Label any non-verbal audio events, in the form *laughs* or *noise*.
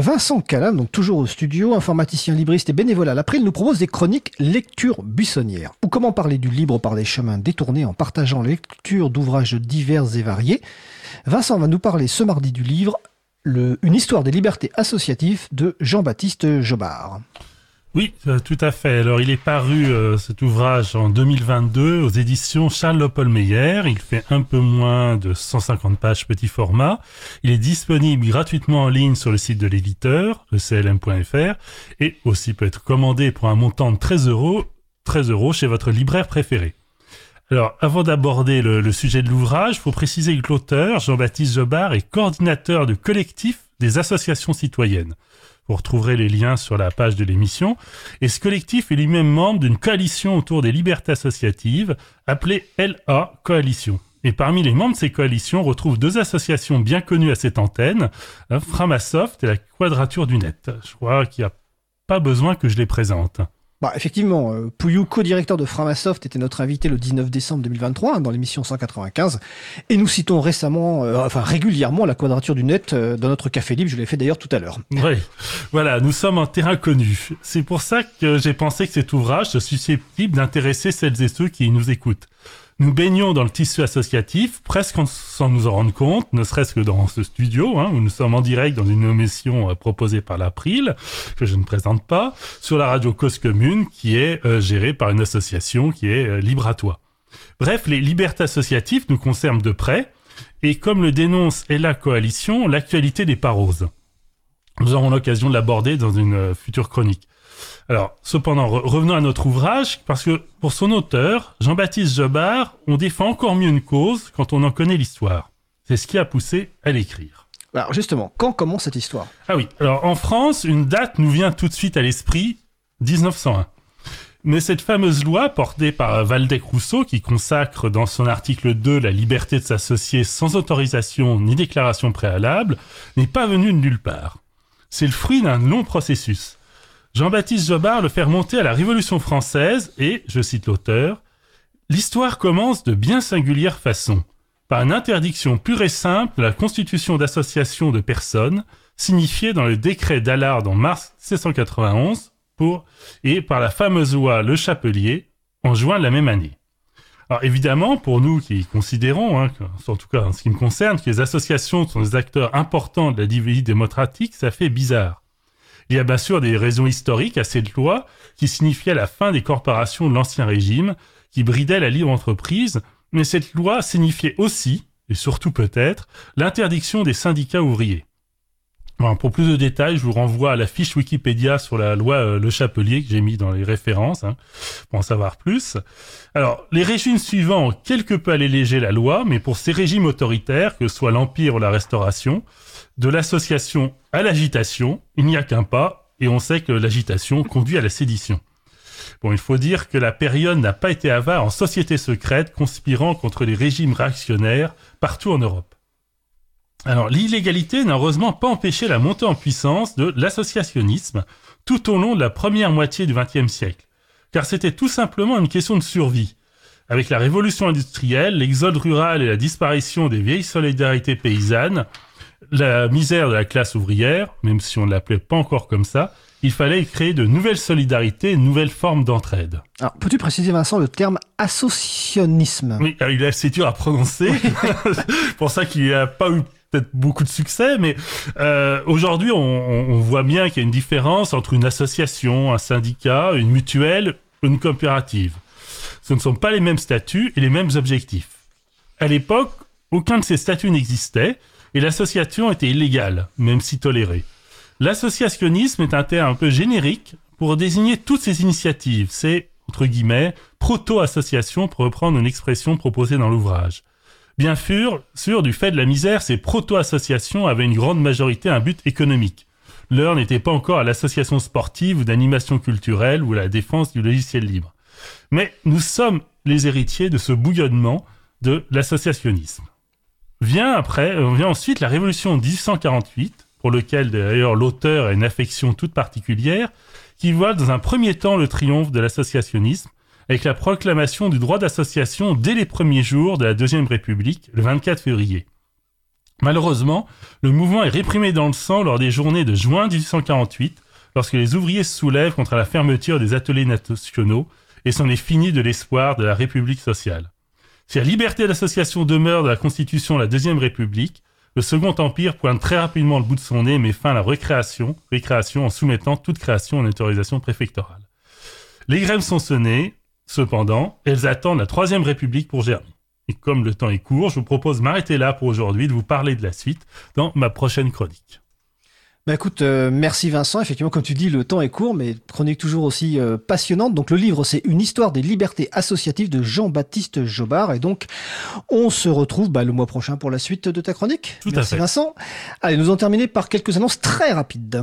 Vincent Calam, donc toujours au studio, informaticien libriste et bénévole à l'April, nous propose des chroniques lecture buissonnière. Ou comment parler du libre par des chemins détournés en partageant lecture d'ouvrages divers et variés. Vincent va nous parler ce mardi du livre Une histoire des libertés associatives de Jean-Baptiste Jobard. Oui, euh, tout à fait. Alors, il est paru euh, cet ouvrage en 2022 aux éditions Charles Meyer. Il fait un peu moins de 150 pages petit format. Il est disponible gratuitement en ligne sur le site de l'éditeur, eclm.fr, et aussi peut être commandé pour un montant de 13 euros, 13 euros chez votre libraire préféré. Alors, avant d'aborder le, le, sujet de l'ouvrage, faut préciser que l'auteur, Jean-Baptiste Jobard, est coordinateur du collectif des associations citoyennes. Vous retrouverez les liens sur la page de l'émission. Et ce collectif est lui-même membre d'une coalition autour des libertés associatives appelée LA Coalition. Et parmi les membres de ces coalitions, on retrouve deux associations bien connues à cette antenne, Framasoft et la Quadrature du Net. Je crois qu'il n'y a pas besoin que je les présente. Bah, effectivement, euh, Pouillou, co-directeur de Framasoft, était notre invité le 19 décembre 2023 hein, dans l'émission 195. Et nous citons récemment, euh, enfin régulièrement, la quadrature du net euh, dans notre café libre. Je l'ai fait d'ailleurs tout à l'heure. Oui, voilà, nous sommes en terrain connu. C'est pour ça que j'ai pensé que cet ouvrage est susceptible d'intéresser celles et ceux qui nous écoutent. Nous baignons dans le tissu associatif, presque sans nous en rendre compte, ne serait-ce que dans ce studio, hein, où nous sommes en direct dans une émission euh, proposée par l'April, que je ne présente pas, sur la radio Cause Commune, qui est euh, gérée par une association qui est euh, libre à toi. Bref, les libertés associatives nous concernent de près, et comme le dénonce et la coalition, l'actualité n'est pas rose. Nous aurons l'occasion de l'aborder dans une future chronique. Alors, cependant, revenons à notre ouvrage, parce que pour son auteur, Jean-Baptiste Jobard, on défend encore mieux une cause quand on en connaît l'histoire. C'est ce qui a poussé à l'écrire. Alors justement, quand commence cette histoire? Ah oui, alors en France, une date nous vient tout de suite à l'esprit, 1901. Mais cette fameuse loi portée par Valdec Rousseau, qui consacre dans son article 2 la liberté de s'associer sans autorisation ni déclaration préalable, n'est pas venue de nulle part. C'est le fruit d'un long processus. Jean-Baptiste Jobard le fait remonter à la Révolution française et, je cite l'auteur, L'histoire commence de bien singulière façon, par une interdiction pure et simple de la constitution d'associations de personnes, signifiée dans le décret d'Allard en mars 1791 pour, et par la fameuse loi Le Chapelier en juin de la même année. Alors évidemment, pour nous qui considérons, hein, en tout cas en ce qui me concerne, que les associations sont des acteurs importants de la vie démocratique, ça fait bizarre. Il y a bien sûr des raisons historiques à cette loi qui signifiait la fin des corporations de l'Ancien Régime, qui bridait la libre entreprise, mais cette loi signifiait aussi, et surtout peut-être, l'interdiction des syndicats ouvriers. Pour plus de détails, je vous renvoie à la fiche Wikipédia sur la loi euh, Le Chapelier que j'ai mis dans les références hein, pour en savoir plus. Alors, les régimes suivants ont quelque peu allégé la loi, mais pour ces régimes autoritaires, que soit l'Empire ou la Restauration, de l'association à l'agitation, il n'y a qu'un pas, et on sait que l'agitation conduit à la sédition. Bon, il faut dire que la période n'a pas été avare en société secrète conspirant contre les régimes réactionnaires partout en Europe. Alors, l'illégalité n'a heureusement pas empêché la montée en puissance de l'associationnisme tout au long de la première moitié du XXe siècle, car c'était tout simplement une question de survie. Avec la révolution industrielle, l'exode rural et la disparition des vieilles solidarités paysannes, la misère de la classe ouvrière, même si on ne l'appelait pas encore comme ça, il fallait créer de nouvelles solidarités, de nouvelles formes d'entraide. Alors, peux-tu préciser, Vincent, le terme associationnisme? Oui, il est assez dur à prononcer, *laughs* pour ça qu'il n'y a pas eu peut-être beaucoup de succès, mais euh, aujourd'hui, on, on, voit bien qu'il y a une différence entre une association, un syndicat, une mutuelle, une coopérative. Ce ne sont pas les mêmes statuts et les mêmes objectifs. À l'époque, aucun de ces statuts n'existait, et l'association était illégale, même si tolérée. L'associationnisme est un terme un peu générique pour désigner toutes ces initiatives. C'est, entre guillemets, proto-association pour reprendre une expression proposée dans l'ouvrage. Bien sûr, du fait de la misère, ces proto-associations avaient une grande majorité un but économique. L'heure n'était pas encore à l'association sportive ou d'animation culturelle ou à la défense du logiciel libre. Mais nous sommes les héritiers de ce bouillonnement de l'associationnisme. Vient après, euh, vient ensuite la révolution de 1848, pour lequel d'ailleurs l'auteur a une affection toute particulière, qui voit dans un premier temps le triomphe de l'associationnisme, avec la proclamation du droit d'association dès les premiers jours de la Deuxième République, le 24 février. Malheureusement, le mouvement est réprimé dans le sang lors des journées de juin 1848, lorsque les ouvriers se soulèvent contre la fermeture des ateliers nationaux, et c'en est fini de l'espoir de la République sociale. Si la liberté d'association demeure de la Constitution de la Deuxième République, le Second Empire pointe très rapidement le bout de son nez et met fin à la récréation, récréation en soumettant toute création en autorisation préfectorale. Les grèves sont sonnées, cependant, elles attendent la Troisième République pour germer. Et comme le temps est court, je vous propose de m'arrêter là pour aujourd'hui, de vous parler de la suite dans ma prochaine chronique. Bah écoute, euh, merci Vincent. Effectivement, comme tu dis, le temps est court, mais chronique toujours aussi euh, passionnante. Donc le livre, c'est Une histoire des libertés associatives de Jean-Baptiste Jobard. Et donc, on se retrouve bah, le mois prochain pour la suite de ta chronique. Tout à merci fait. Vincent. Allez, nous en terminer par quelques annonces très rapides.